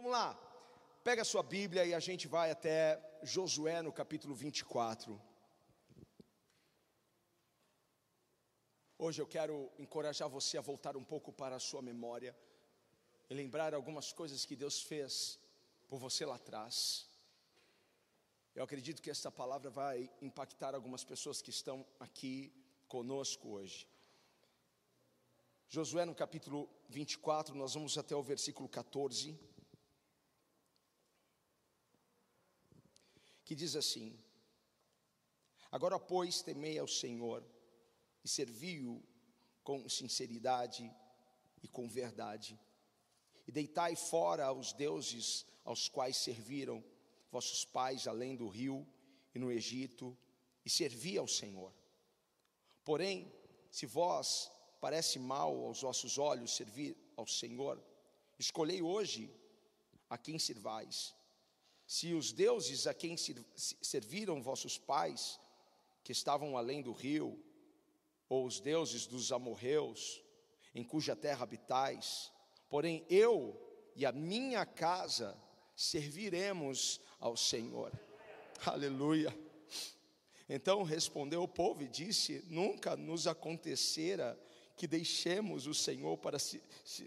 Vamos lá, pega a sua Bíblia e a gente vai até Josué no capítulo 24. Hoje eu quero encorajar você a voltar um pouco para a sua memória e lembrar algumas coisas que Deus fez por você lá atrás. Eu acredito que esta palavra vai impactar algumas pessoas que estão aqui conosco hoje. Josué no capítulo 24, nós vamos até o versículo 14, que diz assim: Agora, pois, temei ao Senhor e servi-o com sinceridade e com verdade, e deitai fora os deuses aos quais serviram vossos pais além do rio e no Egito, e servi ao Senhor. Porém, se vós parece mal aos vossos olhos servir ao Senhor, escolhei hoje a quem servais. Se os deuses a quem serviram vossos pais, que estavam além do rio, ou os deuses dos amorreus, em cuja terra habitais, porém eu e a minha casa serviremos ao Senhor. Aleluia. Então respondeu o povo e disse: Nunca nos acontecera que deixemos o Senhor para,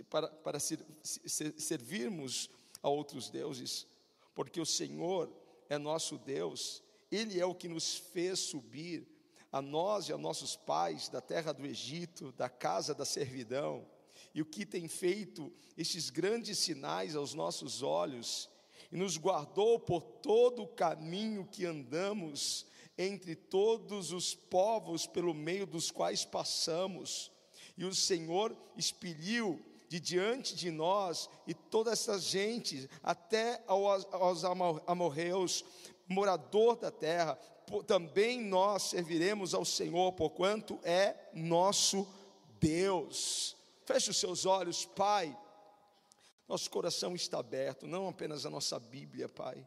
para, para servirmos a outros deuses, porque o Senhor é nosso Deus, Ele é o que nos fez subir, a nós e a nossos pais, da terra do Egito, da casa da servidão, e o que tem feito estes grandes sinais aos nossos olhos, e nos guardou por todo o caminho que andamos entre todos os povos pelo meio dos quais passamos, e o Senhor expeliu de diante de nós e toda essa gente, até aos, amorreus, morador da terra, também nós serviremos ao Senhor, porquanto é nosso Deus. Feche os seus olhos, Pai. Nosso coração está aberto, não apenas a nossa Bíblia, Pai.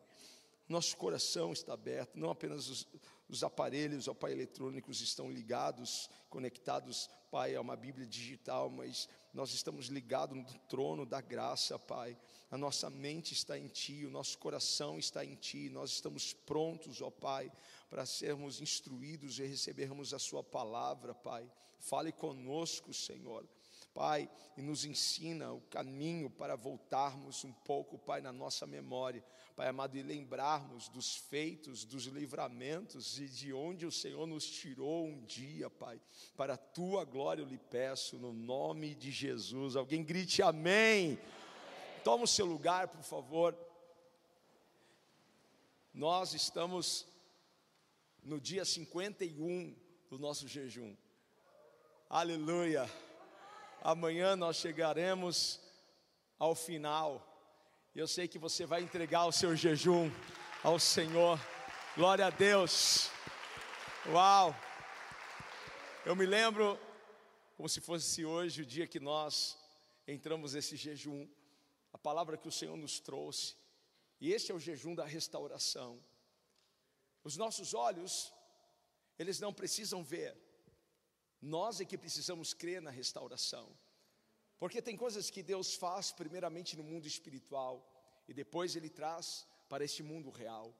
Nosso coração está aberto, não apenas os, os aparelhos, ó Pai, eletrônicos estão ligados, conectados, Pai, a uma Bíblia digital, mas nós estamos ligados no trono da graça, Pai. A nossa mente está em Ti, o nosso coração está em Ti, nós estamos prontos, ó Pai, para sermos instruídos e recebermos a Sua palavra, Pai. Fale conosco, Senhor. Pai, e nos ensina o caminho para voltarmos um pouco, Pai, na nossa memória, Pai amado, e lembrarmos dos feitos, dos livramentos e de onde o Senhor nos tirou um dia, Pai. Para a tua glória eu lhe peço, no nome de Jesus. Alguém grite amém. Toma o seu lugar, por favor. Nós estamos no dia 51 do nosso jejum. Aleluia. Amanhã nós chegaremos ao final. Eu sei que você vai entregar o seu jejum ao Senhor. Glória a Deus. Uau! Eu me lembro como se fosse hoje o dia que nós entramos nesse jejum. A palavra que o Senhor nos trouxe. E esse é o jejum da restauração. Os nossos olhos, eles não precisam ver, nós é que precisamos crer na restauração. Porque tem coisas que Deus faz primeiramente no mundo espiritual e depois ele traz para este mundo real.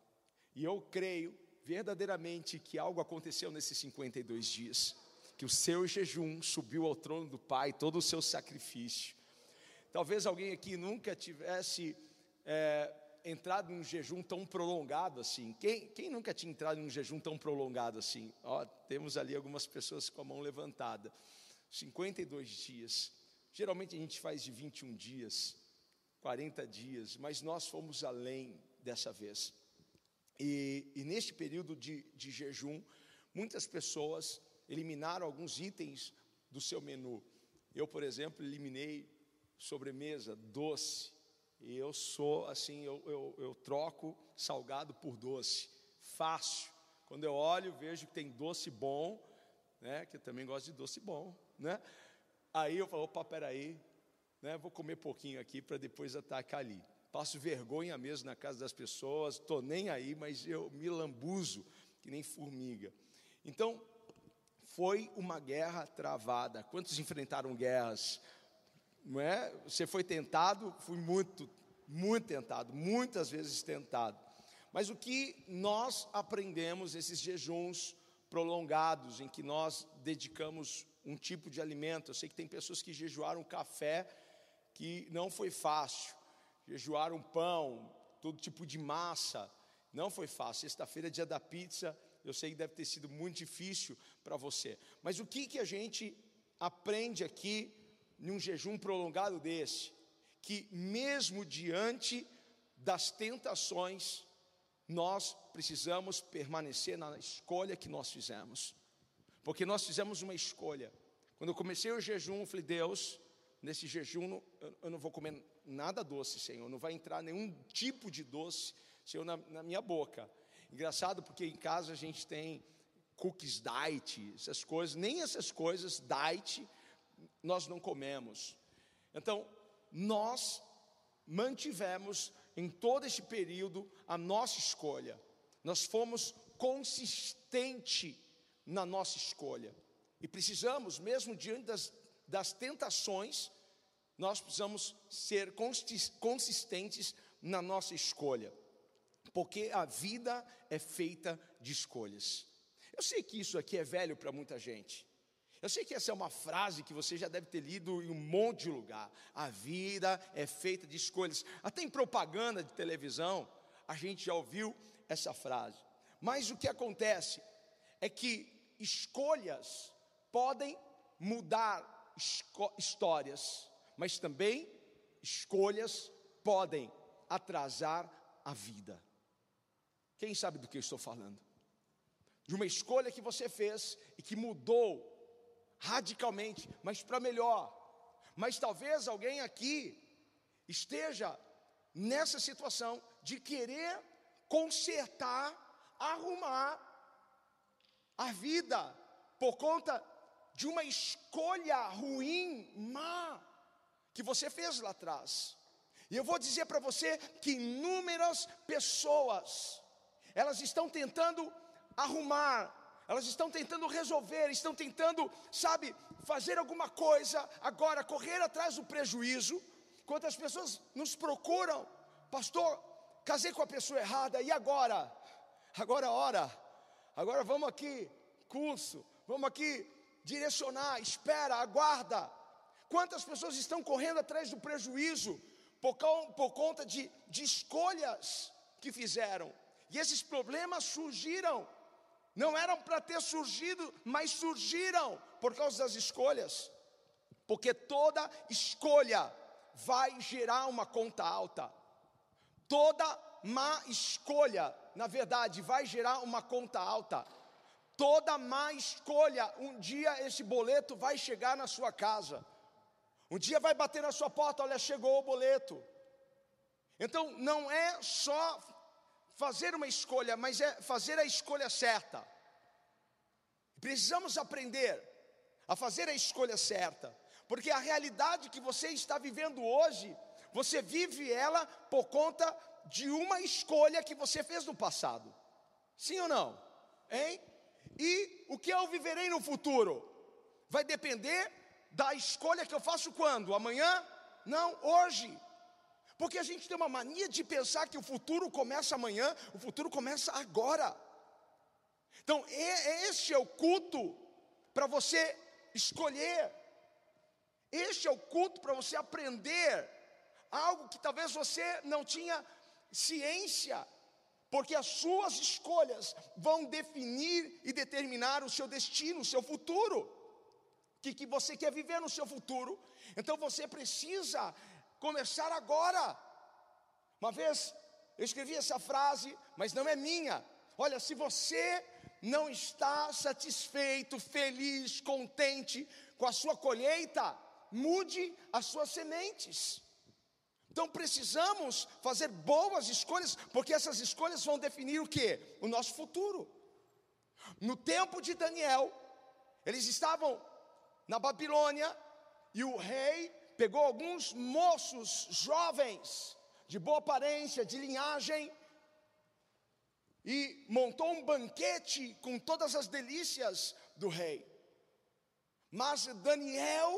E eu creio verdadeiramente que algo aconteceu nesses 52 dias, que o seu jejum subiu ao trono do Pai, todo o seu sacrifício. Talvez alguém aqui nunca tivesse é, entrado num jejum tão prolongado assim. Quem, quem nunca tinha entrado num jejum tão prolongado assim? Ó, temos ali algumas pessoas com a mão levantada. 52 dias. Geralmente a gente faz de 21 dias, 40 dias, mas nós fomos além dessa vez. E, e neste período de, de jejum, muitas pessoas eliminaram alguns itens do seu menu. Eu, por exemplo, eliminei sobremesa, doce, e eu sou assim, eu, eu, eu troco salgado por doce, fácil. Quando eu olho, vejo que tem doce bom, né? Que eu também gosto de doce bom, né? Aí eu falo, opa, peraí, né? Vou comer pouquinho aqui para depois atacar ali. Passo vergonha mesmo na casa das pessoas, tô nem aí, mas eu me lambuzo que nem formiga. Então, foi uma guerra travada. Quantos enfrentaram guerras? Não é? Você foi tentado, fui muito muito tentado, muitas vezes tentado. Mas o que nós aprendemos esses jejuns prolongados, em que nós dedicamos um tipo de alimento, eu sei que tem pessoas que jejuaram café, que não foi fácil, jejuaram pão, todo tipo de massa, não foi fácil. Sexta-feira, dia da pizza, eu sei que deve ter sido muito difícil para você. Mas o que, que a gente aprende aqui num jejum prolongado desse? Que mesmo diante das tentações, nós precisamos permanecer na escolha que nós fizemos. Porque nós fizemos uma escolha. Quando eu comecei o jejum, eu falei, Deus, nesse jejum eu não vou comer nada doce, Senhor. Não vai entrar nenhum tipo de doce, Senhor, na, na minha boca. Engraçado porque em casa a gente tem cookies diet, essas coisas, nem essas coisas diet nós não comemos. Então, nós mantivemos em todo esse período a nossa escolha. Nós fomos consistente na nossa escolha. E precisamos, mesmo diante das, das tentações, nós precisamos ser consistentes na nossa escolha porque a vida é feita de escolhas. Eu sei que isso aqui é velho para muita gente. Eu sei que essa é uma frase que você já deve ter lido em um monte de lugar. A vida é feita de escolhas. Até em propaganda de televisão, a gente já ouviu essa frase. Mas o que acontece é que escolhas podem mudar histórias, mas também escolhas podem atrasar a vida. Quem sabe do que eu estou falando? De uma escolha que você fez e que mudou radicalmente, mas para melhor. Mas talvez alguém aqui esteja nessa situação de querer consertar, arrumar a vida por conta de uma escolha ruim, má, que você fez lá atrás. E eu vou dizer para você que inúmeras pessoas elas estão tentando arrumar, elas estão tentando resolver, estão tentando, sabe, fazer alguma coisa, agora correr atrás do prejuízo. Quantas pessoas nos procuram, pastor, casei com a pessoa errada, e agora? Agora hora, agora vamos aqui, curso, vamos aqui direcionar, espera, aguarda. Quantas pessoas estão correndo atrás do prejuízo por, por conta de, de escolhas que fizeram? E esses problemas surgiram, não eram para ter surgido, mas surgiram por causa das escolhas, porque toda escolha vai gerar uma conta alta, toda má escolha, na verdade, vai gerar uma conta alta. Toda má escolha, um dia esse boleto vai chegar na sua casa. Um dia vai bater na sua porta, olha, chegou o boleto. Então não é só fazer uma escolha, mas é fazer a escolha certa. Precisamos aprender a fazer a escolha certa, porque a realidade que você está vivendo hoje, você vive ela por conta de uma escolha que você fez no passado. Sim ou não? Hein? E o que eu viverei no futuro vai depender da escolha que eu faço quando? Amanhã? Não, hoje. Porque a gente tem uma mania de pensar que o futuro começa amanhã, o futuro começa agora. Então, este é o culto para você escolher, este é o culto para você aprender algo que talvez você não tinha ciência, porque as suas escolhas vão definir e determinar o seu destino, o seu futuro. Que, que você quer viver no seu futuro? Então você precisa começar agora. Uma vez eu escrevi essa frase, mas não é minha. Olha, se você não está satisfeito, feliz, contente com a sua colheita, mude as suas sementes. Então precisamos fazer boas escolhas, porque essas escolhas vão definir o que? O nosso futuro. No tempo de Daniel, eles estavam na Babilônia e o rei pegou alguns moços jovens, de boa aparência, de linhagem, e montou um banquete com todas as delícias do rei. Mas Daniel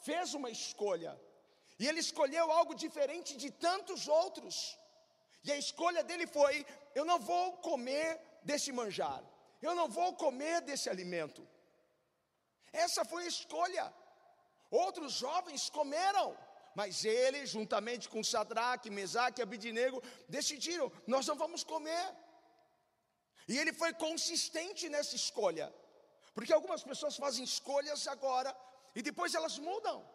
fez uma escolha, E ele escolheu algo diferente de tantos outros. E a escolha dele foi: eu não vou comer desse manjar, eu não vou comer desse alimento. Essa foi a escolha. Outros jovens comeram, mas ele, juntamente com Sadraque, Mesaque e Abidinego, decidiram: nós não vamos comer. E ele foi consistente nessa escolha, porque algumas pessoas fazem escolhas agora e depois elas mudam,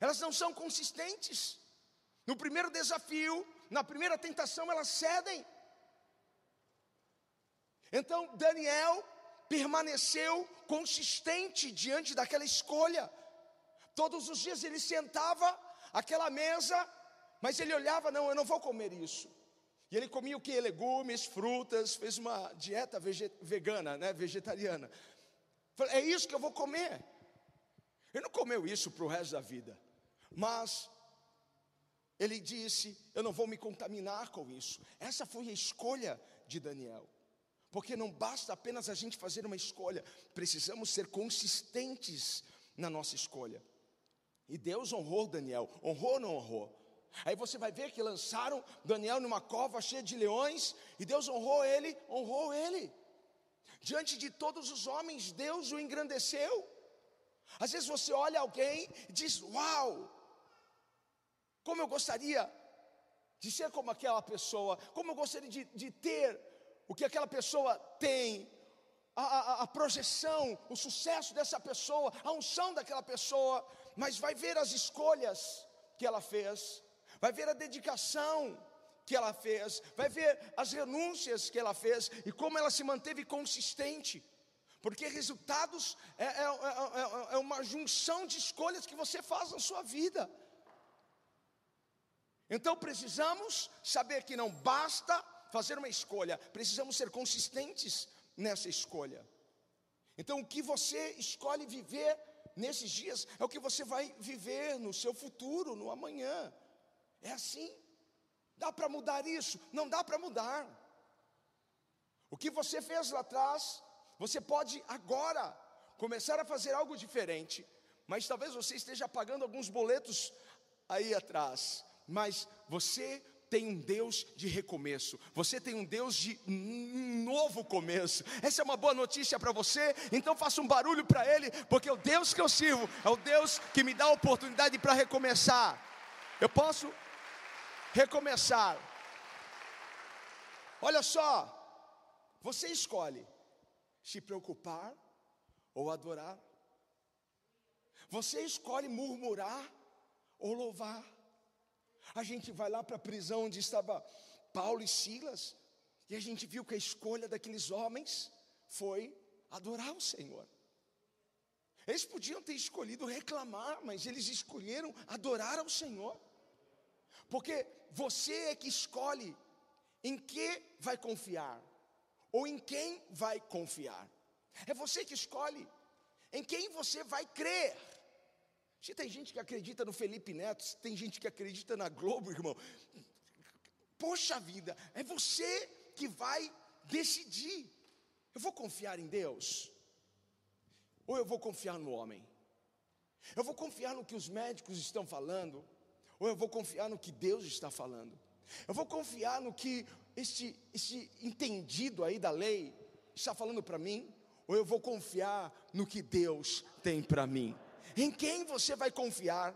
elas não são consistentes. No primeiro desafio, na primeira tentação, elas cedem. Então Daniel permaneceu consistente diante daquela escolha. Todos os dias ele sentava àquela mesa, mas ele olhava, não, eu não vou comer isso. E ele comia o que? Legumes, frutas, fez uma dieta vegana, né, vegetariana. É isso que eu vou comer. Ele não comeu isso para o resto da vida, mas ele disse: Eu não vou me contaminar com isso. Essa foi a escolha de Daniel. Porque não basta apenas a gente fazer uma escolha, precisamos ser consistentes na nossa escolha. E Deus honrou Daniel, honrou ou não honrou? Aí você vai ver que lançaram Daniel numa cova cheia de leões, e Deus honrou ele, honrou ele. Diante de todos os homens, Deus o engrandeceu. Às vezes você olha alguém e diz: Uau, como eu gostaria de ser como aquela pessoa, como eu gostaria de, de ter o que aquela pessoa tem, a, a, a, projeção, o sucesso dessa pessoa, a unção daquela pessoa, mas vai ver as escolhas que ela fez, vai ver a dedicação que ela fez, vai ver as renúncias que ela fez e como ela se manteve consistente. Porque resultados é, é, é, é uma junção de escolhas que você faz na sua vida. Então precisamos saber que não basta fazer uma escolha, precisamos ser consistentes nessa escolha. Então, o que você escolhe viver nesses dias é o que você vai viver no seu futuro, no amanhã. É assim. Dá para mudar isso? Não dá para mudar. O que você fez lá atrás, você pode agora começar a fazer algo diferente, mas talvez você esteja pagando alguns boletos aí atrás, mas você tem um Deus de recomeço, você tem um Deus de novo começo. Essa é uma boa notícia para você, então faça um barulho para Ele, porque o Deus que eu sirvo é o Deus que me dá a oportunidade para recomeçar. Eu posso recomeçar. Olha só, você escolhe se preocupar ou adorar. Você escolhe murmurar ou louvar. A gente vai lá para a prisão onde estava Paulo e Silas, e a gente viu que a escolha daqueles homens foi adorar o Senhor. Eles podiam ter escolhido reclamar, mas eles escolheram adorar ao Senhor. Porque você é que escolhe em que vai confiar ou em quem vai confiar. É você que escolhe em quem você vai crer. Tem gente que acredita no Felipe Neto, tem gente que acredita na Globo, irmão. Poxa vida, é você que vai decidir. Eu vou confiar em Deus? Ou eu vou confiar no homem? Eu vou confiar no que os médicos estão falando? Ou eu vou confiar no que Deus está falando? Eu vou confiar no que este entendido aí da lei está falando para mim? Ou eu vou confiar no que Deus tem para mim? Em quem você vai confiar?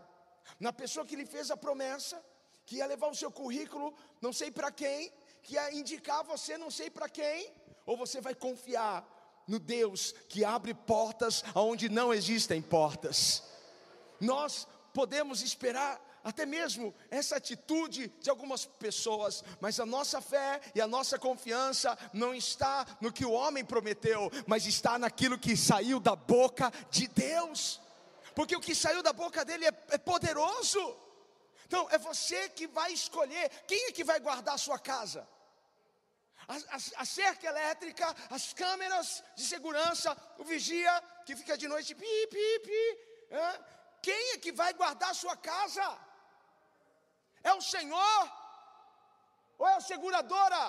Na pessoa que lhe fez a promessa, que ia levar o seu currículo, não sei para quem, que ia indicar você, não sei para quem, ou você vai confiar no Deus que abre portas aonde não existem portas. Nós podemos esperar até mesmo essa atitude de algumas pessoas, mas a nossa fé e a nossa confiança não está no que o homem prometeu, mas está naquilo que saiu da boca de Deus porque o que saiu da boca dele é, é poderoso. Então, é você que vai escolher quem é que vai guardar a sua casa. A, a, a, cerca elétrica, as câmeras de segurança, o vigia que fica de noite, pi, pi, pi. É? Quem é que vai guardar a sua casa? É o Senhor? Ou é a seguradora?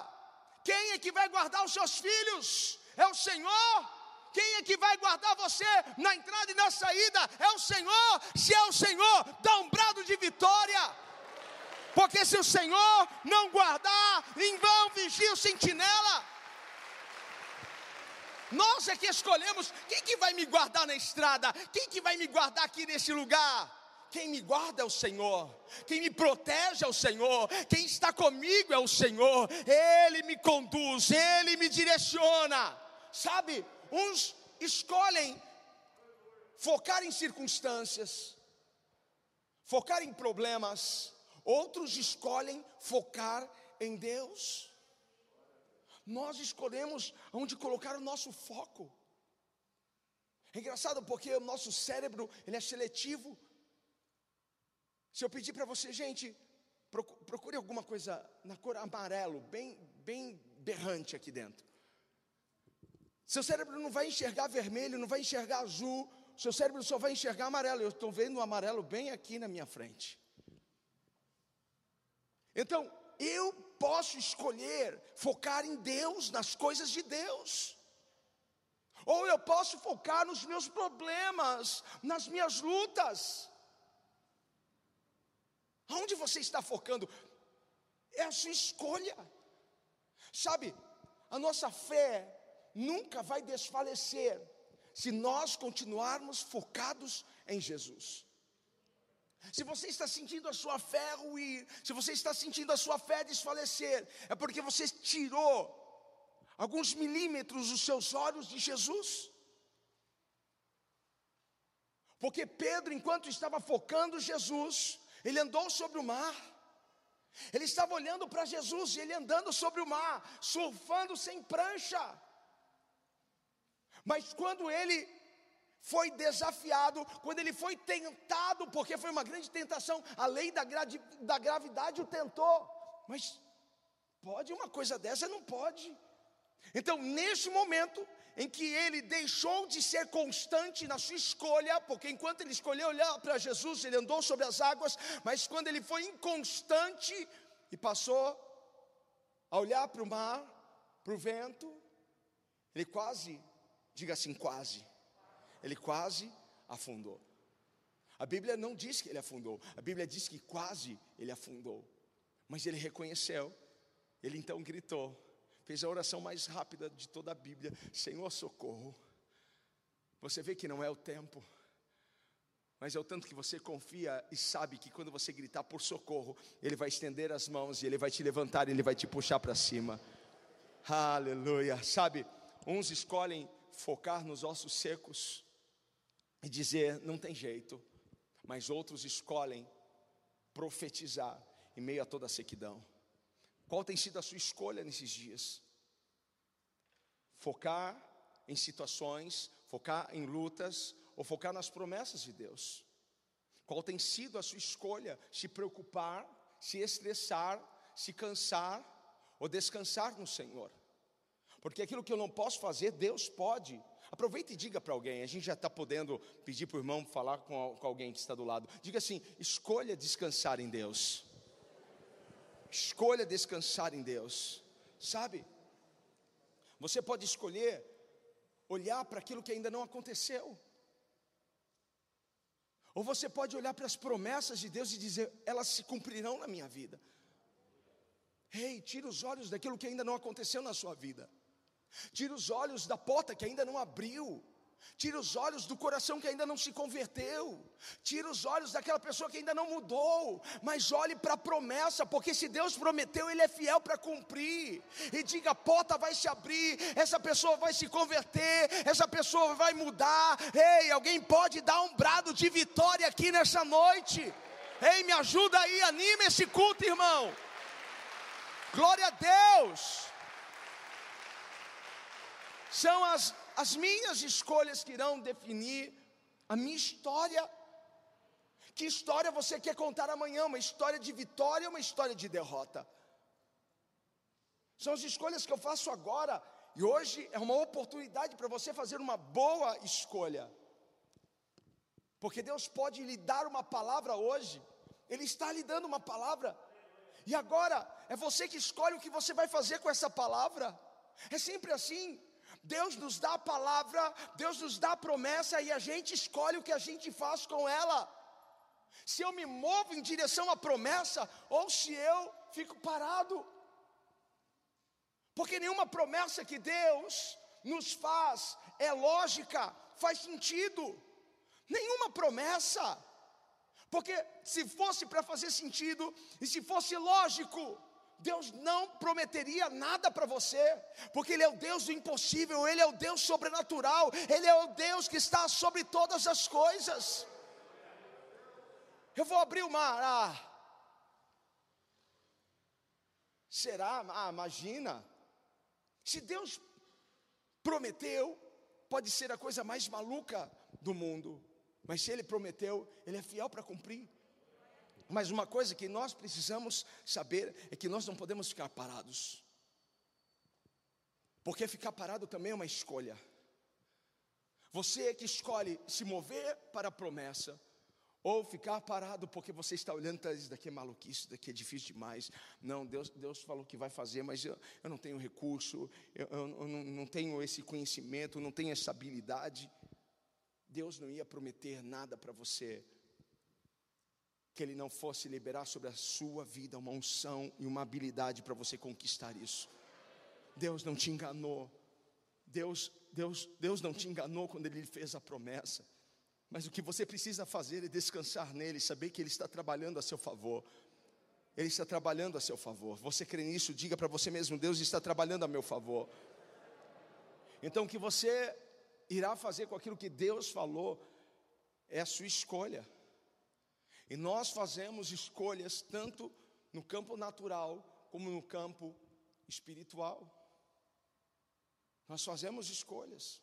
Quem é que vai guardar os seus filhos? É o Senhor? Quem é que vai guardar você na entrada e na saída? É o Senhor. Se é o Senhor, dá um brado de vitória. Porque se o Senhor não guardar, em vão vigia o sentinela. Nós é que escolhemos quem que vai me guardar na estrada, quem que vai me guardar aqui nesse lugar. Quem me guarda é o Senhor, quem me protege é o Senhor, quem está comigo é o Senhor, Ele me conduz, Ele me direciona. Sabe, uns escolhem focar em circunstâncias, focar em problemas, outros escolhem focar em Deus. Nós escolhemos onde colocar o nosso foco. É engraçado porque o nosso cérebro ele é seletivo se eu pedir para você, gente, procure alguma coisa na cor amarelo, bem, bem berrante aqui dentro. Seu cérebro não vai enxergar vermelho, não vai enxergar azul, seu cérebro só vai enxergar amarelo. Eu estou vendo o amarelo bem aqui na minha frente. Então, eu posso escolher focar em Deus, nas coisas de Deus. Ou eu posso focar nos meus problemas, nas minhas lutas. Aonde você está focando? É a sua escolha. Sabe, a nossa fé nunca vai desfalecer se nós continuarmos focados em Jesus. Se você está sentindo a sua fé ruir, se você está sentindo a sua fé desfalecer, é porque você tirou alguns milímetros dos seus olhos de Jesus. Porque Pedro, enquanto estava focando Jesus, ele andou sobre o mar. Ele estava olhando para Jesus e ele andando sobre o mar, surfando sem prancha. Mas quando ele foi desafiado, quando ele foi tentado, porque foi uma grande tentação, a lei da, gra da gravidade o tentou. Mas pode uma coisa dessa? Não pode. Então, neste momento, em que ele deixou de ser constante na sua escolha, porque enquanto ele escolheu olhar para Jesus, ele andou sobre as águas, mas quando ele foi inconstante e passou a olhar para o mar, para o vento, ele quase, diga assim, quase, ele quase afundou. A Bíblia não diz que ele afundou, a Bíblia diz que quase ele afundou, mas ele reconheceu, ele então gritou: fez a oração mais rápida de toda a Bíblia: Senhor, socorro. Você vê que não é o tempo, mas é o tanto que você confia e sabe que quando você gritar por socorro, Ele vai estender as mãos e Ele vai te levantar, e Ele vai te puxar para cima. Aleluia. Sabe, uns escolhem focar nos ossos secos e dizer não tem jeito, mas outros escolhem profetizar em meio a toda a sequidão. Qual tem sido a sua escolha nesses dias? Focar em situações, focar em lutas ou focar nas promessas de Deus? Qual tem sido a sua escolha? Se preocupar, se estressar, se cansar ou descansar no Senhor? Porque aquilo que eu não posso fazer, Deus pode. Aproveita e diga para alguém, a gente já está podendo pedir para o irmão falar com, com alguém que está do lado. Diga assim: escolha descansar em Deus. Escolha descansar em Deus. Sabe? Você pode escolher olhar para aquilo que ainda não aconteceu. Ou você pode olhar para as promessas de Deus e dizer, elas se cumprirão na minha vida. Ei, tira os olhos daquilo que ainda não aconteceu na sua vida. Tira os olhos da porta que ainda não abriu. Tira os olhos do coração que ainda não se converteu. Tira os olhos daquela pessoa que ainda não mudou. Mas olhe para a promessa, porque se Deus prometeu, Ele é fiel para cumprir. E diga: a porta vai se abrir, essa pessoa vai se converter, essa pessoa vai mudar. Ei, alguém pode dar um brado de vitória aqui nessa noite. Ei, me ajuda aí, anime esse culto, irmão. Glória a Deus. São as as minhas escolhas que irão definir a minha história. Que história você quer contar amanhã? Uma história de vitória ou uma história de derrota? São as escolhas que eu faço agora, e hoje é uma oportunidade para você fazer uma boa escolha. Porque Deus pode lhe dar uma palavra hoje, Ele está lhe dando uma palavra, e agora é você que escolhe o que você vai fazer com essa palavra. É sempre assim. Deus nos dá a palavra, Deus nos dá a promessa e a gente escolhe o que a gente faz com ela. Se eu me movo em direção à promessa ou se eu fico parado. Porque nenhuma promessa que Deus nos faz é lógica, faz sentido. Nenhuma promessa. Porque se fosse para fazer sentido e se fosse lógico, Deus não prometeria nada para você, porque Ele é o Deus do impossível, Ele é o Deus sobrenatural, Ele é o Deus que está sobre todas as coisas. Eu vou abrir o mar, ah, será? Ah, imagina, se Deus prometeu, pode ser a coisa mais maluca do mundo, mas se Ele prometeu, Ele é fiel para cumprir. Mas uma coisa que nós precisamos saber é que nós não podemos ficar parados, porque ficar parado também é uma escolha. Você é que escolhe se mover para a promessa, ou ficar parado porque você está olhando, tá, isso daqui é maluquice, isso daqui é difícil demais. Não, Deus, Deus falou que vai fazer, mas eu, eu não tenho recurso, eu, eu, eu não, não tenho esse conhecimento, não tenho essa habilidade. Deus não ia prometer nada para você que Ele não fosse liberar sobre a sua vida uma unção e uma habilidade para você conquistar isso. Deus não te enganou. Deus, Deus, Deus não te enganou quando Ele fez a promessa. Mas o que você precisa fazer é descansar nele, saber que ele está trabalhando a seu favor. Ele está trabalhando a seu favor. Você crê nisso? Diga para você mesmo: Deus está trabalhando a meu favor. Então, o que você irá fazer com aquilo que Deus falou é a sua escolha. E nós fazemos escolhas tanto no campo natural como no campo espiritual. Nós fazemos escolhas.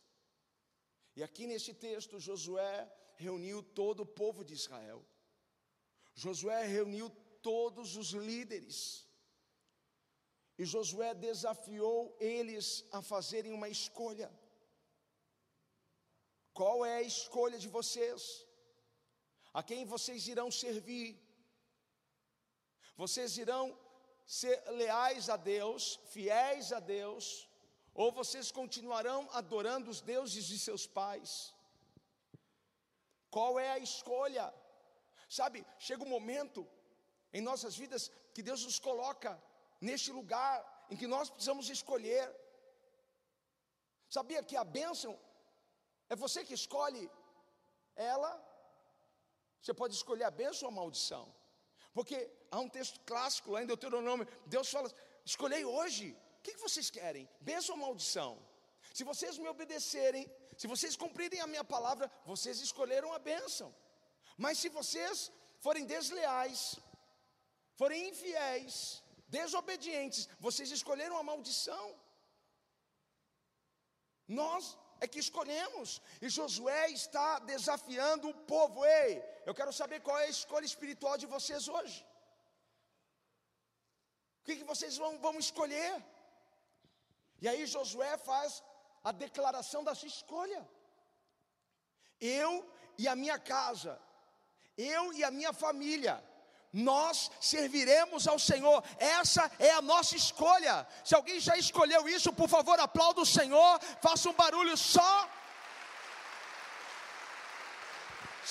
E aqui nesse texto, Josué reuniu todo o povo de Israel. Josué reuniu todos os líderes. E Josué desafiou eles a fazerem uma escolha. Qual é a escolha de vocês? A quem vocês irão servir? Vocês irão ser leais a Deus, fiéis a Deus, ou vocês continuarão adorando os deuses de seus pais? Qual é a escolha? Sabe, chega um momento em nossas vidas que Deus nos coloca neste lugar em que nós precisamos escolher. Sabia que a bênção é você que escolhe ela? Você pode escolher a bênção ou a maldição. Porque há um texto clássico lá em Deuteronômio, Deus fala: escolhei hoje, o que vocês querem? Bênção ou maldição? Se vocês me obedecerem, se vocês cumprirem a minha palavra, vocês escolheram a bênção. Mas se vocês forem desleais, forem infiéis, desobedientes, vocês escolheram a maldição. Nós é que escolhemos, e Josué está desafiando o povo. Ei, eu quero saber qual é a escolha espiritual de vocês hoje. O que, que vocês vão, vão escolher? E aí Josué faz a declaração da sua escolha. Eu e a minha casa, eu e a minha família, nós serviremos ao Senhor, essa é a nossa escolha. Se alguém já escolheu isso, por favor, aplauda o Senhor, faça um barulho só.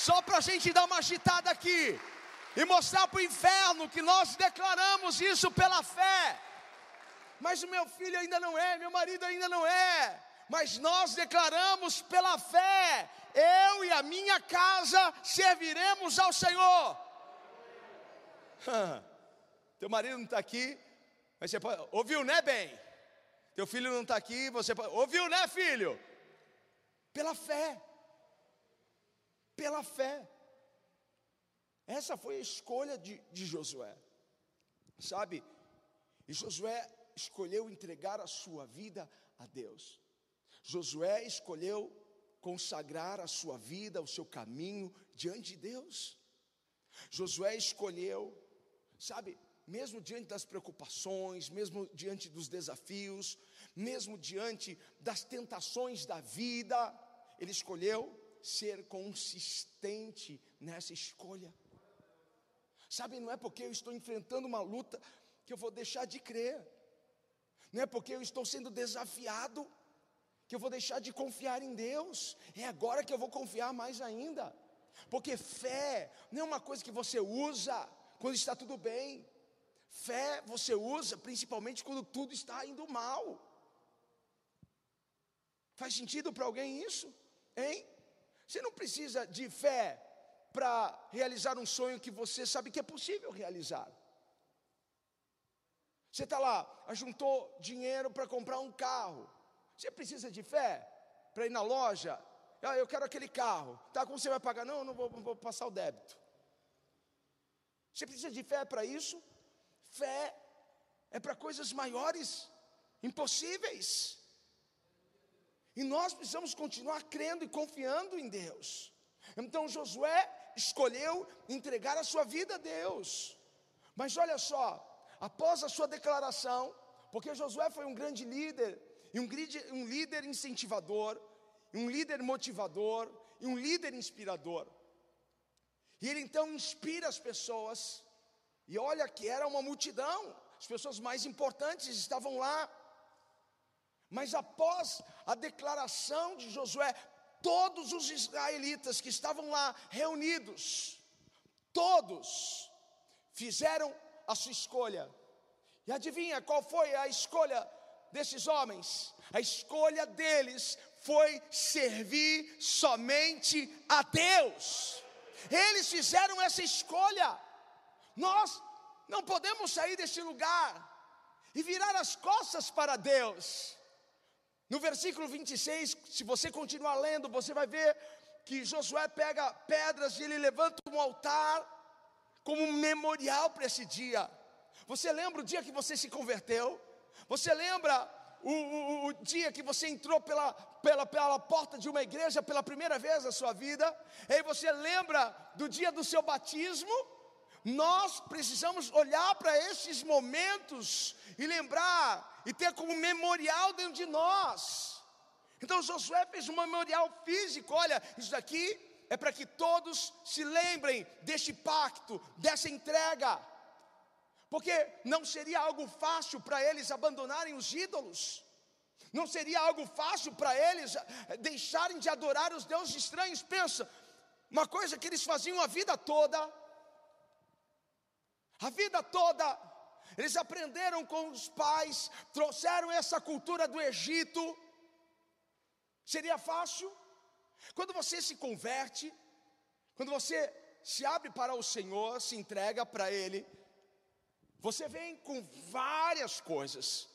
Só para a gente dar uma agitada aqui e mostrar para o inferno que nós declaramos isso pela fé. Mas o meu filho ainda não é, meu marido ainda não é mas nós declaramos pela fé: eu e a minha casa serviremos ao Senhor. Teu marido não está aqui, mas você pode, ouviu, né, bem? Teu filho não está aqui, você pode, ouviu, né, filho? Pela fé, pela fé. Essa foi a escolha de, de Josué, sabe? E Josué escolheu entregar a sua vida a Deus. Josué escolheu consagrar a sua vida, o seu caminho diante de Deus. Josué escolheu, sabe, mesmo diante das preocupações, mesmo diante dos desafios, mesmo diante das tentações da vida, ele escolheu ser consistente nessa escolha. Sabe, não é porque eu estou enfrentando uma luta que eu vou deixar de crer, não é porque eu estou sendo desafiado que eu vou deixar de confiar em Deus. É agora que eu vou confiar mais ainda. Porque fé não é uma coisa que você usa quando está tudo bem. Fé você usa principalmente quando tudo está indo mal. Faz sentido para alguém isso? Hein? Você não precisa de fé para realizar um sonho que você sabe que é possível realizar. Você está lá, juntou dinheiro para comprar um carro. Você precisa de fé para ir na loja? Ah, eu quero aquele carro. Tá, como você vai pagar? Não, não vou, vou passar o débito. Você precisa de fé para isso? Fé é para coisas maiores, impossíveis. E nós precisamos continuar crendo e confiando em Deus. Então Josué escolheu entregar a sua vida a Deus. Mas olha só, após a sua declaração, porque Josué foi um grande líder, e um, um líder incentivador, um líder motivador, e um líder inspirador. E ele então inspira as pessoas, e olha que era uma multidão, as pessoas mais importantes estavam lá. Mas após a declaração de Josué, todos os israelitas que estavam lá reunidos, todos fizeram a sua escolha. E adivinha qual foi a escolha desses homens? A escolha deles foi servir somente a Deus. Eles fizeram essa escolha. Nós não podemos sair deste lugar e virar as costas para Deus. No versículo 26, se você continuar lendo, você vai ver que Josué pega pedras e ele levanta um altar como um memorial para esse dia. Você lembra o dia que você se converteu? Você lembra o, o, o, dia que você entrou pela, pela, pela porta de uma igreja pela primeira vez na sua vida? E aí você lembra do dia do seu batismo? Nós precisamos olhar para esses momentos e lembrar e ter como memorial dentro de nós. Então Josué fez um memorial físico. Olha, isso daqui é para que todos se lembrem deste pacto, dessa entrega. Porque não seria algo fácil para eles abandonarem os ídolos. Não seria algo fácil para eles eh, deixarem de adorar os deuses estranhos. Pensa, uma coisa que eles faziam a vida toda, a vida toda, eles aprenderam com os pais, trouxeram essa cultura do Egito. Seria fácil? Quando você se converte, quando você se abre para o Senhor, se entrega para Ele, você vem com várias coisas,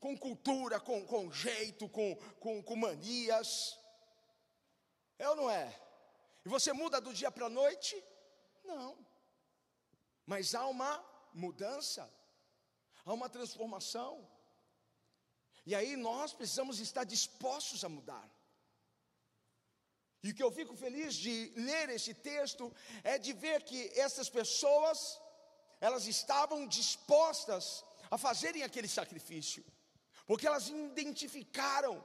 com cultura, com, com jeito, com, com, com manias. É ou não é? E você muda do dia para a noite? Não mas há uma mudança, há uma transformação. E aí nós precisamos estar dispostos a mudar. E o que eu fico feliz de ler esse texto é de ver que essas pessoas, elas estavam dispostas a fazerem aquele sacrifício, porque elas identificaram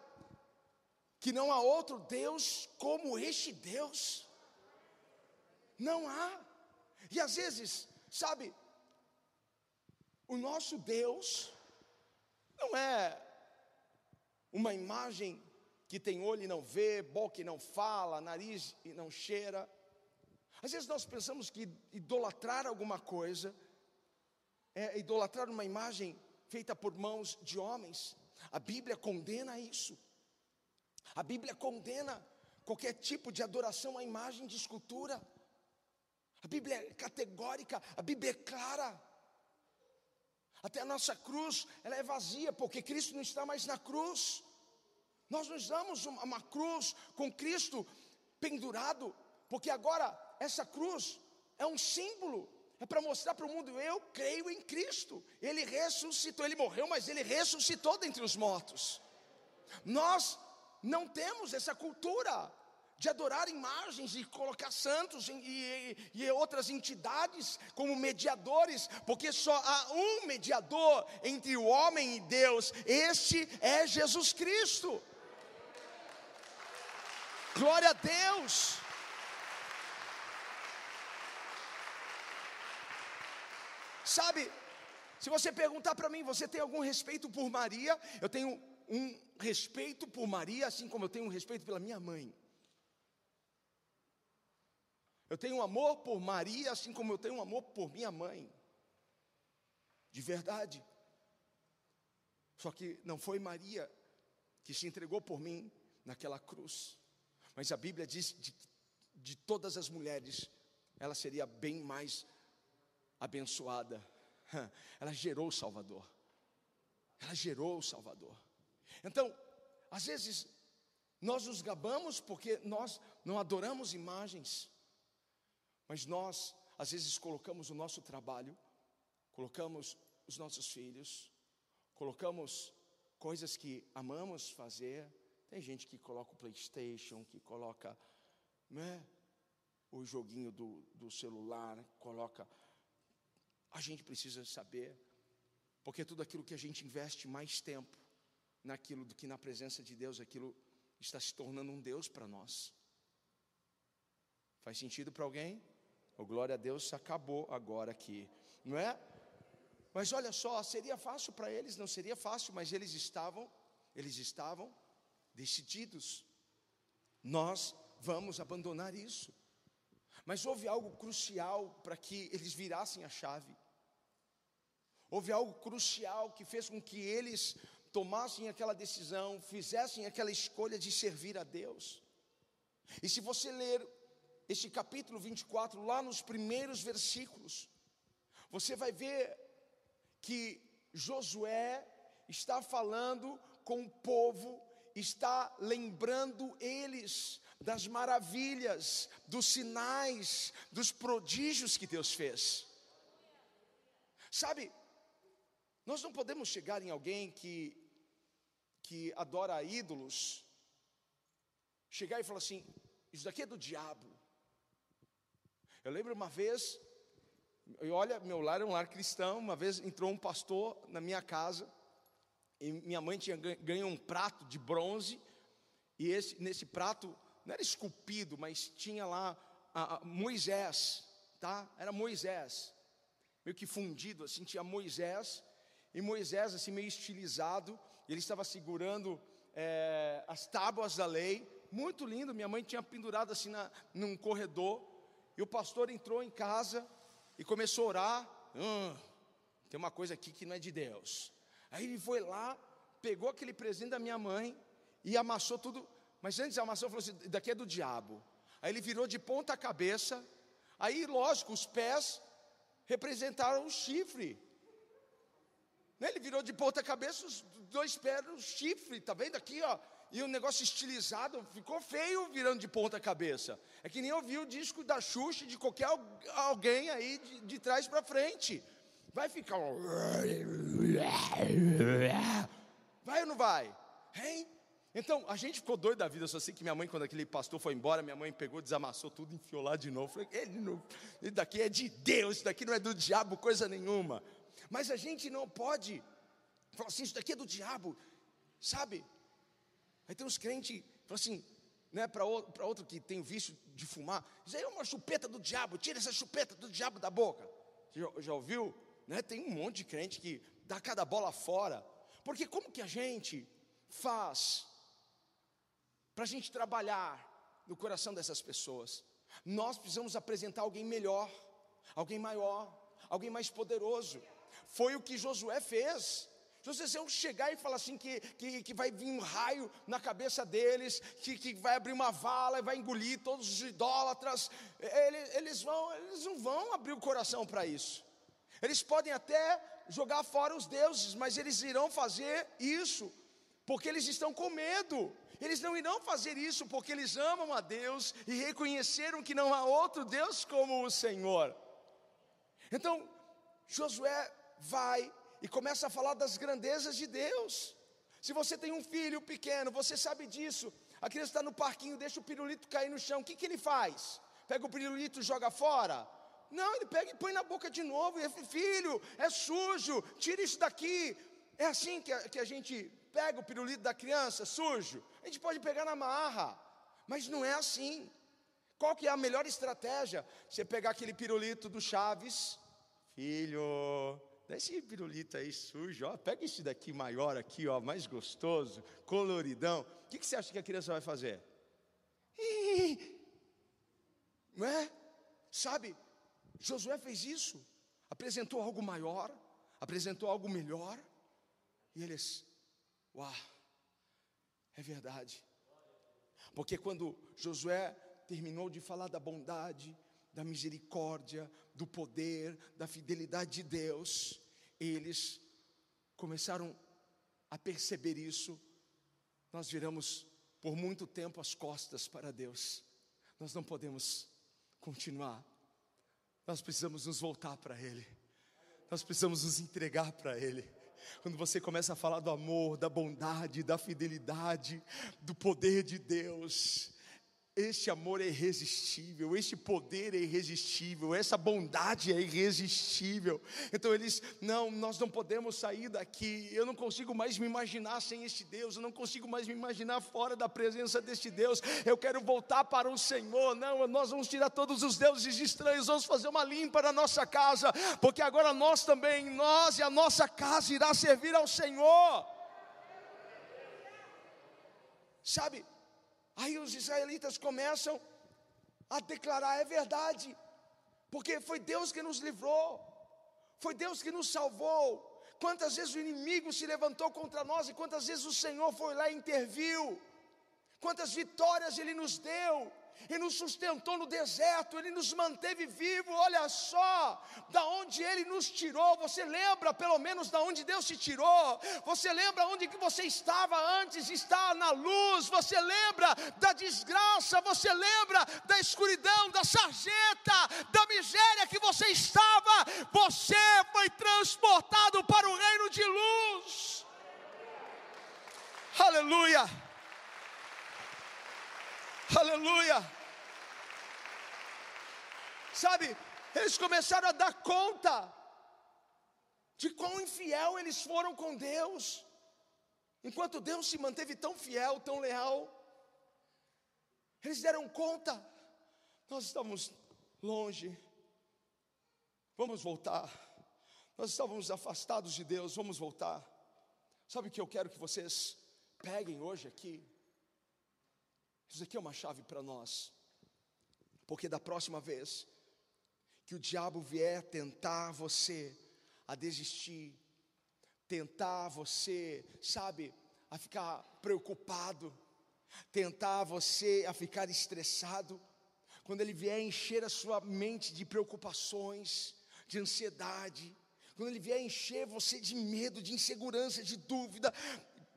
que não há outro Deus como este Deus. Não há. E às vezes Sabe, o nosso Deus não é uma imagem que tem olho e não vê, boca e não fala, nariz e não cheira. Às vezes nós pensamos que idolatrar alguma coisa é idolatrar uma imagem feita por mãos de homens. A Bíblia condena isso. A Bíblia condena qualquer tipo de adoração à imagem de escultura. A Bíblia é categórica, a Bíblia é clara. Até a nossa cruz, ela é vazia, porque Cristo não está mais na cruz. Nós damos uma, uma cruz com Cristo pendurado, porque agora essa cruz é um símbolo, é para mostrar para o mundo: eu creio em Cristo. Ele ressuscitou, ele morreu, mas ele ressuscitou dentre os mortos. Nós não temos essa cultura de adorar imagens e colocar santos e, e, e, outras entidades como mediadores, porque só há um mediador entre o homem e Deus, este é Jesus Cristo. Glória a Deus. Sabe, se você perguntar para mim, você tem algum respeito por Maria? Eu tenho um respeito por Maria, assim como eu tenho um respeito pela minha mãe. Eu tenho amor por Maria, assim como eu tenho amor por minha mãe. De verdade. Só que não foi Maria que se entregou por mim naquela cruz. Mas a Bíblia diz de, de todas as mulheres, ela seria bem mais abençoada. Ela gerou o Salvador. Ela gerou o Salvador. Então, às vezes, nós nos gabamos porque nós não adoramos imagens, mas nós, às vezes, colocamos o nosso trabalho, colocamos os nossos filhos, colocamos coisas que amamos fazer. Tem gente que coloca o PlayStation, que coloca né, o joguinho do, do celular, coloca. A gente precisa saber, porque tudo aquilo que a gente investe mais tempo naquilo do que na presença de Deus, aquilo está se tornando um Deus para nós. Faz sentido para alguém? O glória a Deus acabou agora aqui, não é? Mas olha só, seria fácil para eles, não seria fácil, mas eles estavam, eles estavam decididos. Nós vamos abandonar isso. Mas houve algo crucial para que eles virassem a chave. Houve algo crucial que fez com que eles tomassem aquela decisão, fizessem aquela escolha de servir a Deus. E se você ler este capítulo 24, lá nos primeiros versículos, você vai ver que Josué está falando com o povo, está lembrando eles das maravilhas, dos sinais, dos prodígios que Deus fez. Sabe, nós não podemos chegar em alguém que que adora ídolos, chegar e falar assim: Isso daqui é do diabo. Eu lembro uma vez e olha, meu lar é um lar cristão. Uma vez entrou um pastor na minha casa e minha mãe tinha ganho um prato de bronze e esse, nesse prato não era esculpido, mas tinha lá a, a Moisés, tá? Era Moisés, meio que fundido assim, tinha Moisés e Moisés assim meio estilizado. ele estava segurando é, as tábuas da lei, muito lindo. Minha mãe tinha pendurado assim na, num corredor e o pastor entrou em casa e começou a orar. Hum, tem uma coisa aqui que não é de Deus. Aí ele foi lá, pegou aquele presente da minha mãe e amassou tudo. Mas antes de amassar, falou assim: daqui é do diabo. Aí ele virou de ponta cabeça. Aí, lógico, os pés representaram o chifre. Né, ele virou de ponta cabeça, os dois pés, o chifre, tá vendo aqui, ó? E o negócio estilizado ficou feio virando de ponta cabeça. É que nem ouvir o disco da Xuxa de qualquer alguém aí de, de trás para frente. Vai ficar. Vai ou não vai? Hein? Então, a gente ficou doido da vida, só sei que minha mãe, quando aquele pastor foi embora, minha mãe pegou, desamassou tudo, enfiou lá de novo. Falei, ele não, isso daqui é de Deus, isso daqui não é do diabo, coisa nenhuma. Mas a gente não pode falar assim, isso daqui é do diabo, sabe? Aí tem uns crentes, falam assim, né, para outro, que tem o vício de fumar, isso aí é uma chupeta do diabo, tira essa chupeta do diabo da boca. Você já, já ouviu? Né, tem um monte de crente que dá cada bola fora. Porque como que a gente faz para a gente trabalhar no coração dessas pessoas? Nós precisamos apresentar alguém melhor, alguém maior, alguém mais poderoso. Foi o que Josué fez. Se vocês vão chegar e falar assim que, que, que vai vir um raio na cabeça deles, que, que vai abrir uma vala e vai engolir todos os idólatras, eles, eles, vão, eles não vão abrir o coração para isso. Eles podem até jogar fora os deuses, mas eles irão fazer isso porque eles estão com medo. Eles não irão fazer isso porque eles amam a Deus e reconheceram que não há outro Deus como o Senhor. Então, Josué vai e começa a falar das grandezas de Deus. Se você tem um filho pequeno, você sabe disso. A criança está no parquinho, deixa o pirulito cair no chão. O que, que ele faz? Pega o pirulito e joga fora? Não, ele pega e põe na boca de novo. E, filho, é sujo, tira isso daqui. É assim que a, que a gente pega o pirulito da criança, sujo. A gente pode pegar na marra, mas não é assim. Qual que é a melhor estratégia? Você pegar aquele pirulito do Chaves, filho, esse pirulito aí sujo, ó. Pega esse daqui maior aqui, ó, mais gostoso, coloridão. O que, que você acha que a criança vai fazer? Não é? Sabe? Josué fez isso. Apresentou algo maior, apresentou algo melhor. E eles, uau, é verdade. Porque quando Josué terminou de falar da bondade, da misericórdia, do poder, da fidelidade de Deus, eles começaram a perceber isso. Nós viramos por muito tempo as costas para Deus. Nós não podemos continuar. Nós precisamos nos voltar para Ele. Nós precisamos nos entregar para Ele. Quando você começa a falar do amor, da bondade, da fidelidade, do poder de Deus, este amor é irresistível, este poder é irresistível, essa bondade é irresistível. Então eles, não, nós não podemos sair daqui. Eu não consigo mais me imaginar sem este Deus, eu não consigo mais me imaginar fora da presença deste Deus. Eu quero voltar para o Senhor. Não, nós vamos tirar todos os deuses estranhos, vamos fazer uma limpa na nossa casa, porque agora nós também, nós e a nossa casa irá servir ao Senhor. Sabe? Aí os israelitas começam a declarar: é verdade, porque foi Deus que nos livrou, foi Deus que nos salvou. Quantas vezes o inimigo se levantou contra nós e quantas vezes o Senhor foi lá e interviu, quantas vitórias Ele nos deu. Ele nos sustentou no deserto, Ele nos manteve vivo. Olha só, da onde Ele nos tirou. Você lembra, pelo menos, da onde Deus te tirou? Você lembra onde que você estava antes estar na luz? Você lembra da desgraça? Você lembra da escuridão, da sarjeta, da miséria que você estava? Você foi transportado para o reino de luz. Aleluia. Aleluia. Sabe, eles começaram a dar conta de quão infiel eles foram com Deus. Enquanto Deus se manteve tão fiel, tão leal, eles deram conta. Nós estamos longe. Vamos voltar. Nós estávamos afastados de Deus, vamos voltar. Sabe o que eu quero que vocês peguem hoje aqui? Isso aqui é uma chave para nós, porque da próxima vez que o diabo vier tentar você a desistir, tentar você, sabe, a ficar preocupado, tentar você a ficar estressado, quando ele vier encher a sua mente de preocupações, de ansiedade, quando ele vier encher você de medo, de insegurança, de dúvida,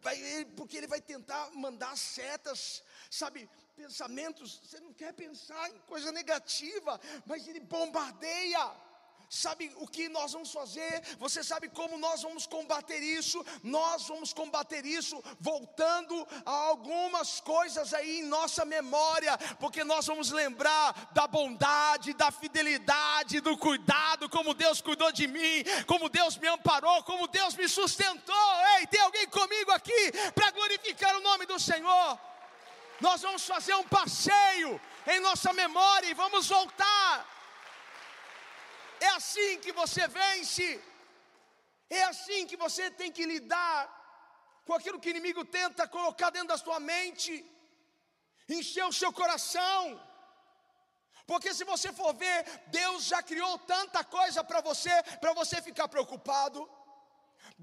vai, porque ele vai tentar mandar setas sabe, pensamentos, você não quer pensar em coisa negativa, mas ele bombardeia. Sabe o que nós vamos fazer? Você sabe como nós vamos combater isso? Nós vamos combater isso voltando a algumas coisas aí em nossa memória, porque nós vamos lembrar da bondade, da fidelidade, do cuidado, como Deus cuidou de mim, como Deus me amparou, como Deus me sustentou. Ei, tem alguém comigo aqui para glorificar o nome do Senhor? Nós vamos fazer um passeio em nossa memória e vamos voltar. É assim que você vence. É assim que você tem que lidar com aquilo que o inimigo tenta colocar dentro da sua mente, encher o seu coração. Porque se você for ver, Deus já criou tanta coisa para você, para você ficar preocupado.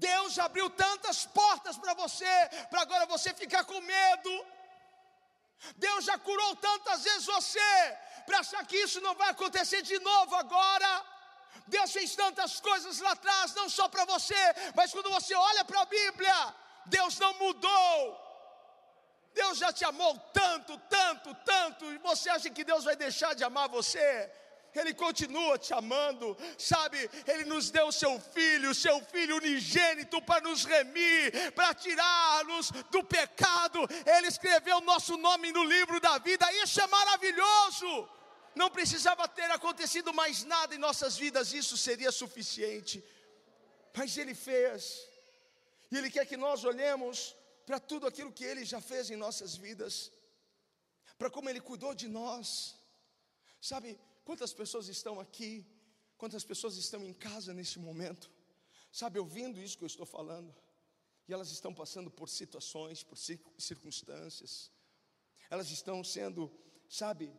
Deus abriu tantas portas para você, para agora você ficar com medo. Deus já curou tantas vezes você, para achar que isso não vai acontecer de novo agora. Deus fez tantas coisas lá atrás, não só para você, mas quando você olha para a Bíblia, Deus não mudou. Deus já te amou tanto, tanto, tanto, e você acha que Deus vai deixar de amar você? Ele continua te amando, sabe? Ele nos deu o seu filho, o seu filho unigênito para nos remir, para tirar-nos do pecado. Ele escreveu o nosso nome no livro da vida, isso é maravilhoso. Não precisava ter acontecido mais nada em nossas vidas, isso seria suficiente. Mas Ele fez, e Ele quer que nós olhemos para tudo aquilo que Ele já fez em nossas vidas, para como Ele cuidou de nós, sabe? Quantas pessoas estão aqui? Quantas pessoas estão em casa nesse momento? sabe, ouvindo isso que eu estou falando, e elas estão passando por situações, por circunstâncias, elas estão sendo, sabe,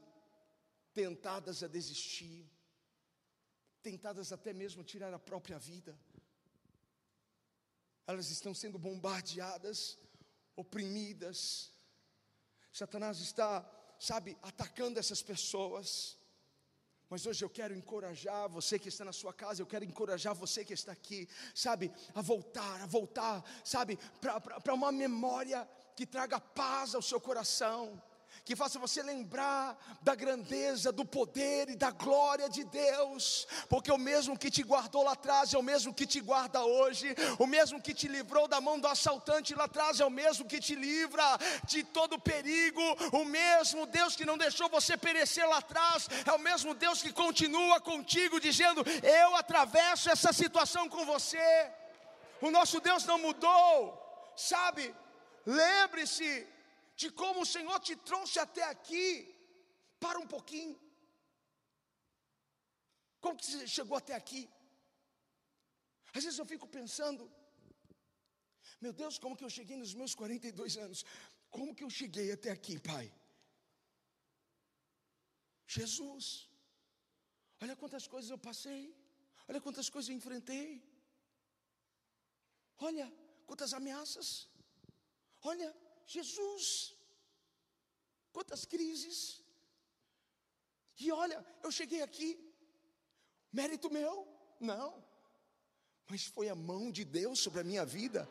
tentadas a desistir, tentadas até mesmo a tirar a própria vida, elas estão sendo bombardeadas, oprimidas, Satanás está, sabe, atacando essas pessoas, mas hoje eu quero encorajar você que está na sua casa, eu quero encorajar você que está aqui, sabe, a voltar, a voltar, sabe, para uma memória que traga paz ao seu coração que faça você lembrar da grandeza, do poder e da glória de Deus, porque o mesmo que te guardou lá atrás é o mesmo que te guarda hoje, o mesmo que te livrou da mão do assaltante lá atrás é o mesmo que te livra de todo perigo, o mesmo Deus que não deixou você perecer lá atrás, é o mesmo Deus que continua contigo, dizendo: Eu atravesso essa situação com você. O nosso Deus não mudou, sabe? Lembre-se de como o Senhor te trouxe até aqui. Para um pouquinho. Como que você chegou até aqui? Às vezes eu fico pensando, meu Deus, como que eu cheguei nos meus 42 anos? Como que eu cheguei até aqui, Pai? Jesus. Olha quantas coisas eu passei. Olha quantas coisas eu enfrentei. Olha quantas ameaças. Olha Jesus, quantas crises. E olha, eu cheguei aqui, mérito meu? Não, mas foi a mão de Deus sobre a minha vida.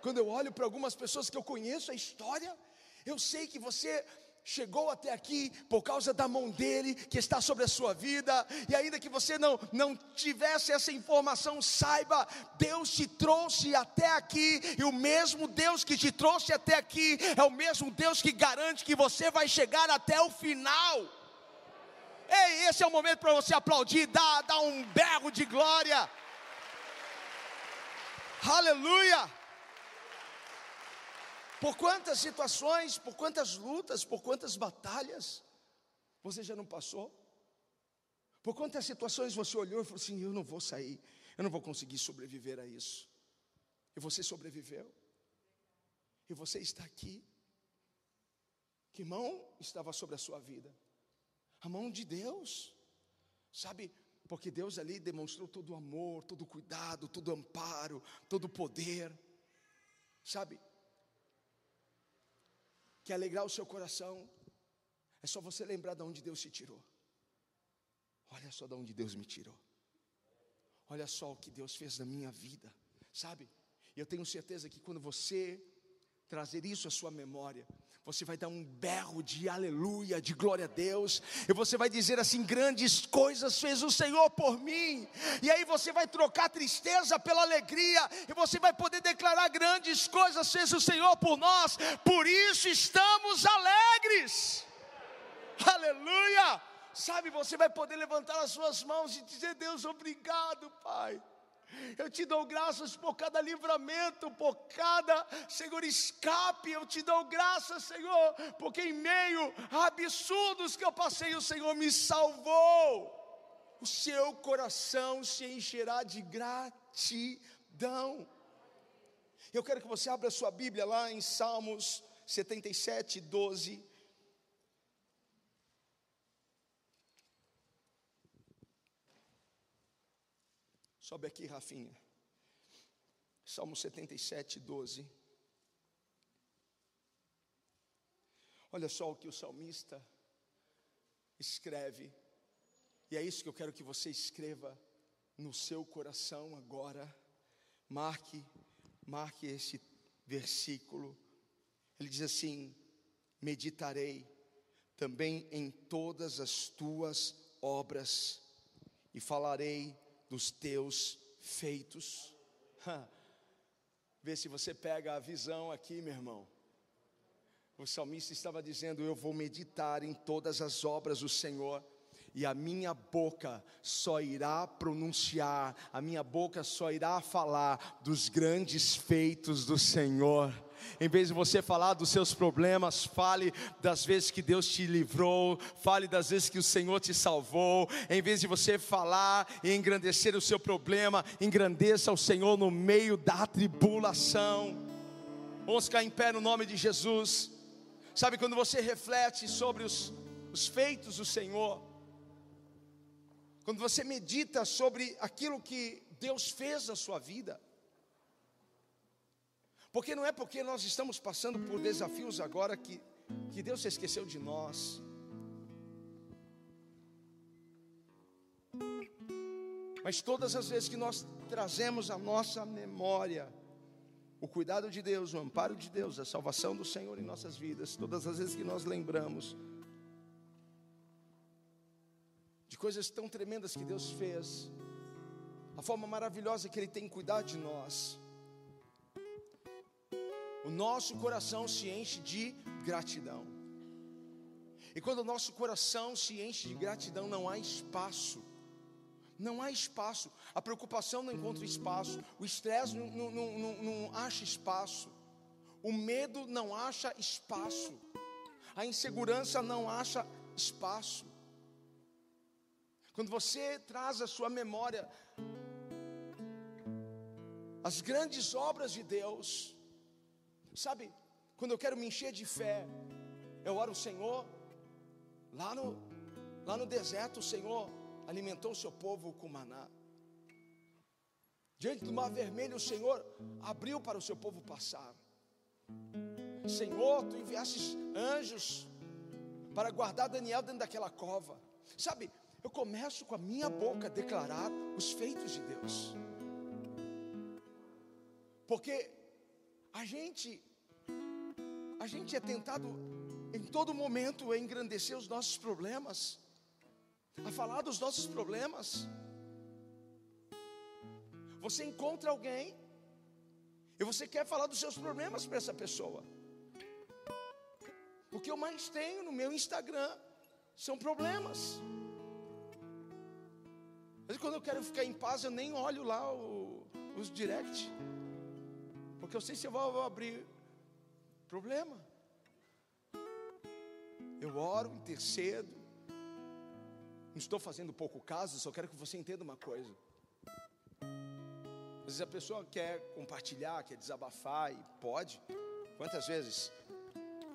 Quando eu olho para algumas pessoas que eu conheço a história, eu sei que você chegou até aqui por causa da mão dele que está sobre a sua vida, e ainda que você não, não tivesse essa informação, saiba, Deus te trouxe até aqui, e o mesmo Deus que te trouxe até aqui é o mesmo Deus que garante que você vai chegar até o final. Ei, esse é o momento para você aplaudir, dar, dar um berro de glória. Aleluia! Por quantas situações, por quantas lutas, por quantas batalhas você já não passou? Por quantas situações você olhou e falou assim: Eu não vou sair, eu não vou conseguir sobreviver a isso. E você sobreviveu. E você está aqui. Que mão estava sobre a sua vida? A mão de Deus. Sabe, porque Deus ali demonstrou todo o amor, todo o cuidado, todo o amparo, todo o poder. Sabe, que alegrar o seu coração, é só você lembrar de onde Deus te tirou. Olha só de onde Deus me tirou. Olha só o que Deus fez na minha vida, sabe? Eu tenho certeza que quando você trazer isso à sua memória, você vai dar um berro de aleluia, de glória a Deus, e você vai dizer assim: grandes coisas fez o Senhor por mim, e aí você vai trocar tristeza pela alegria, e você vai poder declarar: grandes coisas fez o Senhor por nós, por isso estamos alegres, aleluia. Sabe, você vai poder levantar as suas mãos e dizer: Deus, obrigado, Pai. Eu te dou graças por cada livramento, por cada, Senhor, escape. Eu te dou graças, Senhor, porque em meio a absurdos que eu passei, o Senhor me salvou. O seu coração se encherá de gratidão. Eu quero que você abra sua Bíblia lá em Salmos 77, 12. Sobe aqui, Rafinha. Salmo 77, 12. Olha só o que o salmista escreve, e é isso que eu quero que você escreva no seu coração agora. Marque, marque esse versículo. Ele diz assim: Meditarei também em todas as tuas obras e falarei dos teus feitos. Vê se você pega a visão aqui, meu irmão. O salmista estava dizendo: Eu vou meditar em todas as obras do Senhor, e a minha boca só irá pronunciar, a minha boca só irá falar dos grandes feitos do Senhor Em vez de você falar dos seus problemas, fale das vezes que Deus te livrou, fale das vezes que o Senhor te salvou. Em vez de você falar e engrandecer o seu problema, engrandeça o Senhor no meio da tribulação. Vamos ficar em pé no nome de Jesus. Sabe quando você reflete sobre os, os feitos do Senhor, quando você medita sobre aquilo que Deus fez na sua vida, porque não é porque nós estamos passando por desafios agora que, que Deus se esqueceu de nós. Mas todas as vezes que nós trazemos a nossa memória, o cuidado de Deus, o amparo de Deus, a salvação do Senhor em nossas vidas, todas as vezes que nós lembramos de coisas tão tremendas que Deus fez, a forma maravilhosa que Ele tem cuidado de nós, o nosso coração se enche de gratidão. E quando o nosso coração se enche de gratidão, não há espaço. Não há espaço. A preocupação não encontra espaço. O estresse não, não, não, não, acha espaço. O medo não acha espaço. A insegurança não acha espaço. Quando você traz a sua memória as grandes obras de Deus, Sabe, quando eu quero me encher de fé, eu oro o Senhor, lá no, lá no deserto o Senhor alimentou o seu povo com maná. Diante do mar vermelho o Senhor abriu para o seu povo passar. Senhor, tu enviastes anjos para guardar Daniel dentro daquela cova. Sabe, eu começo com a minha boca a declarar os feitos de Deus. Porque a gente, a gente é tentado em todo momento a engrandecer os nossos problemas, a falar dos nossos problemas. Você encontra alguém e você quer falar dos seus problemas para essa pessoa. O que eu mais tenho no meu Instagram são problemas. Mas quando eu quero ficar em paz, eu nem olho lá o, os direct. Porque eu sei se eu vou, abrir problema. Eu oro, intercedo. Não estou fazendo pouco caso, só quero que você entenda uma coisa. Às vezes a pessoa quer compartilhar, quer desabafar e pode. Quantas vezes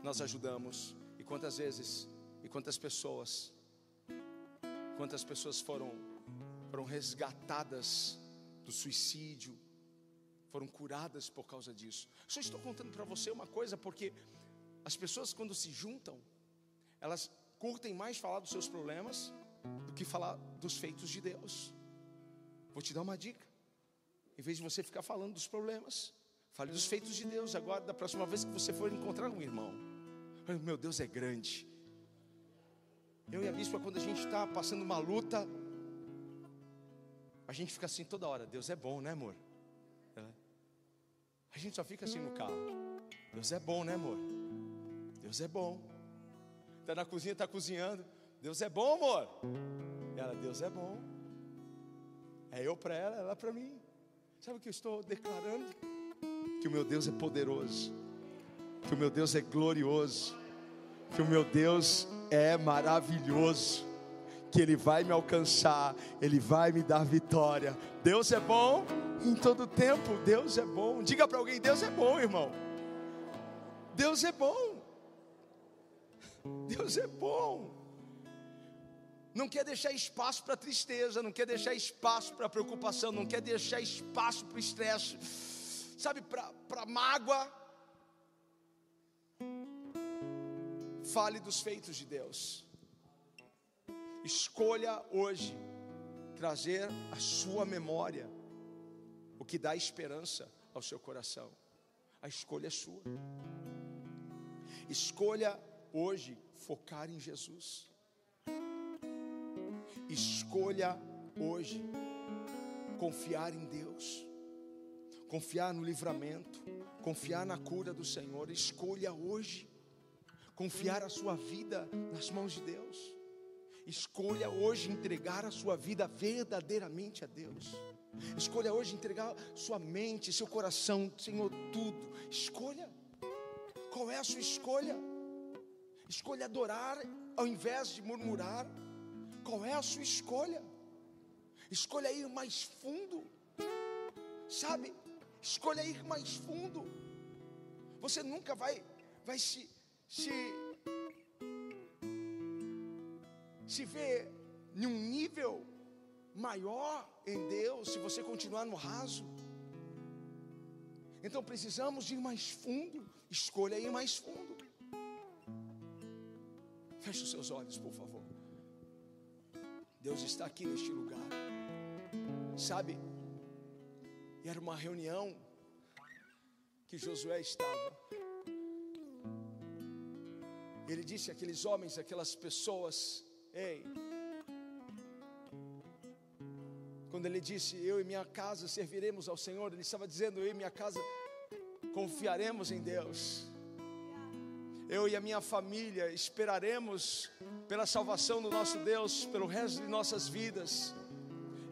nós ajudamos e quantas vezes e quantas pessoas quantas pessoas foram foram resgatadas do suicídio, foram curadas por causa disso. Só estou contando para você uma coisa, porque as pessoas, quando se juntam, elas curtem mais falar dos seus problemas do que falar dos feitos de Deus. Vou te dar uma dica. Em vez de você ficar falando dos problemas, fale dos feitos de Deus. Agora, da próxima vez que você for encontrar um irmão, meu Deus é grande. Eu e a bispa, quando a gente está passando uma luta, a gente fica assim toda hora. Deus é bom, né, amor? A gente só fica assim no carro. Deus é bom, né, amor? Deus é bom. Está na cozinha, está cozinhando. Deus é bom, amor. Ela, Deus é bom. É eu para ela, ela para mim. Sabe o que eu estou declarando? Que o meu Deus é poderoso. Que o meu Deus é glorioso. Que o meu Deus é maravilhoso. Que Ele vai me alcançar. Ele vai me dar vitória. Deus é bom em todo tempo. Deus é bom. Diga para alguém: Deus é bom, irmão. Deus é bom. Deus é bom. Não quer deixar espaço para tristeza, não quer deixar espaço para preocupação, não quer deixar espaço para estresse, sabe, para mágoa. Fale dos feitos de Deus. Escolha hoje trazer a sua memória o que dá esperança ao seu coração. A escolha é sua. Escolha hoje focar em Jesus. Escolha hoje confiar em Deus, confiar no livramento, confiar na cura do Senhor. Escolha hoje confiar a sua vida nas mãos de Deus. Escolha hoje entregar a sua vida verdadeiramente a Deus. Escolha hoje entregar sua mente, seu coração, Senhor, tudo. Escolha. Qual é a sua escolha? Escolha adorar ao invés de murmurar. Qual é a sua escolha? Escolha ir mais fundo. Sabe? Escolha ir mais fundo. Você nunca vai vai se se se ver em um nível maior em Deus se você continuar no raso. Então precisamos ir mais fundo. Escolha ir mais fundo. Feche os seus olhos, por favor. Deus está aqui neste lugar. Sabe? Era uma reunião que Josué estava. Ele disse àqueles homens, aquelas pessoas: Ei, ele disse, Eu e minha casa serviremos ao Senhor, ele estava dizendo, Eu e minha casa confiaremos em Deus. Eu e a minha família esperaremos pela salvação do nosso Deus pelo resto de nossas vidas.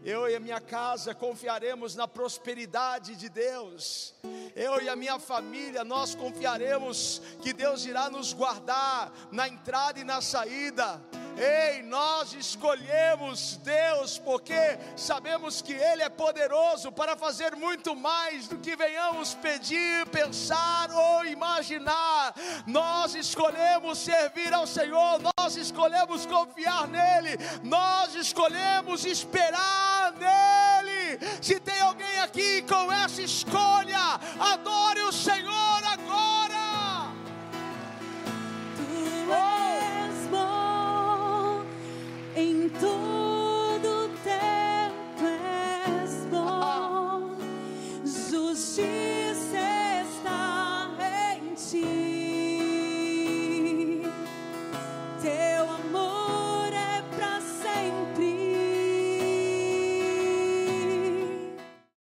Eu e a minha casa confiaremos na prosperidade de Deus. Eu e a minha família, nós confiaremos que Deus irá nos guardar na entrada e na saída. Ei, nós escolhemos Deus porque sabemos que Ele é poderoso para fazer muito mais do que venhamos pedir, pensar ou imaginar. Nós escolhemos servir ao Senhor, nós escolhemos confiar nele, nós escolhemos esperar nele. Se tem alguém aqui com essa escolha,